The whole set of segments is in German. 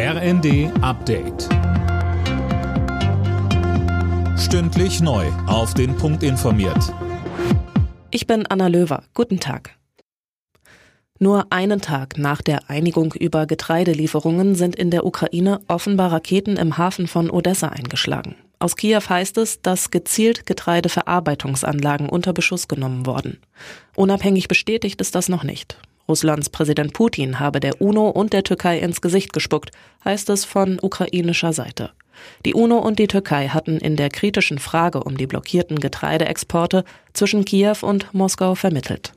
RND Update. Stündlich neu. Auf den Punkt informiert. Ich bin Anna Löwer. Guten Tag. Nur einen Tag nach der Einigung über Getreidelieferungen sind in der Ukraine offenbar Raketen im Hafen von Odessa eingeschlagen. Aus Kiew heißt es, dass gezielt Getreideverarbeitungsanlagen unter Beschuss genommen wurden. Unabhängig bestätigt ist das noch nicht. Russlands Präsident Putin habe der UNO und der Türkei ins Gesicht gespuckt, heißt es von ukrainischer Seite. Die UNO und die Türkei hatten in der kritischen Frage um die blockierten Getreideexporte zwischen Kiew und Moskau vermittelt.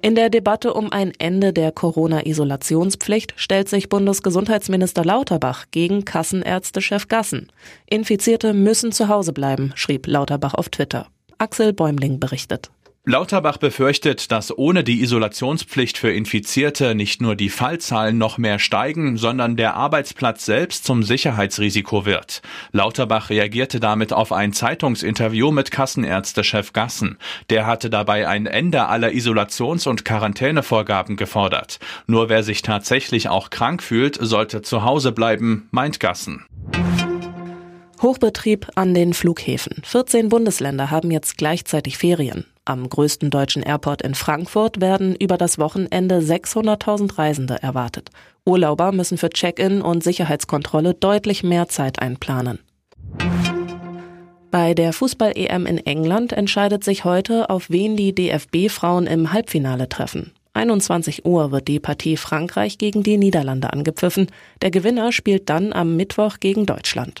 In der Debatte um ein Ende der Corona-Isolationspflicht stellt sich Bundesgesundheitsminister Lauterbach gegen Kassenärztechef Gassen. Infizierte müssen zu Hause bleiben, schrieb Lauterbach auf Twitter. Axel Bäumling berichtet. Lauterbach befürchtet, dass ohne die Isolationspflicht für Infizierte nicht nur die Fallzahlen noch mehr steigen, sondern der Arbeitsplatz selbst zum Sicherheitsrisiko wird. Lauterbach reagierte damit auf ein Zeitungsinterview mit Kassenärztechef Gassen. Der hatte dabei ein Ende aller Isolations- und Quarantänevorgaben gefordert. Nur wer sich tatsächlich auch krank fühlt, sollte zu Hause bleiben, meint Gassen. Hochbetrieb an den Flughäfen. 14 Bundesländer haben jetzt gleichzeitig Ferien. Am größten deutschen Airport in Frankfurt werden über das Wochenende 600.000 Reisende erwartet. Urlauber müssen für Check-in und Sicherheitskontrolle deutlich mehr Zeit einplanen. Bei der Fußball-EM in England entscheidet sich heute, auf wen die DFB-Frauen im Halbfinale treffen. 21 Uhr wird die Partie Frankreich gegen die Niederlande angepfiffen. Der Gewinner spielt dann am Mittwoch gegen Deutschland.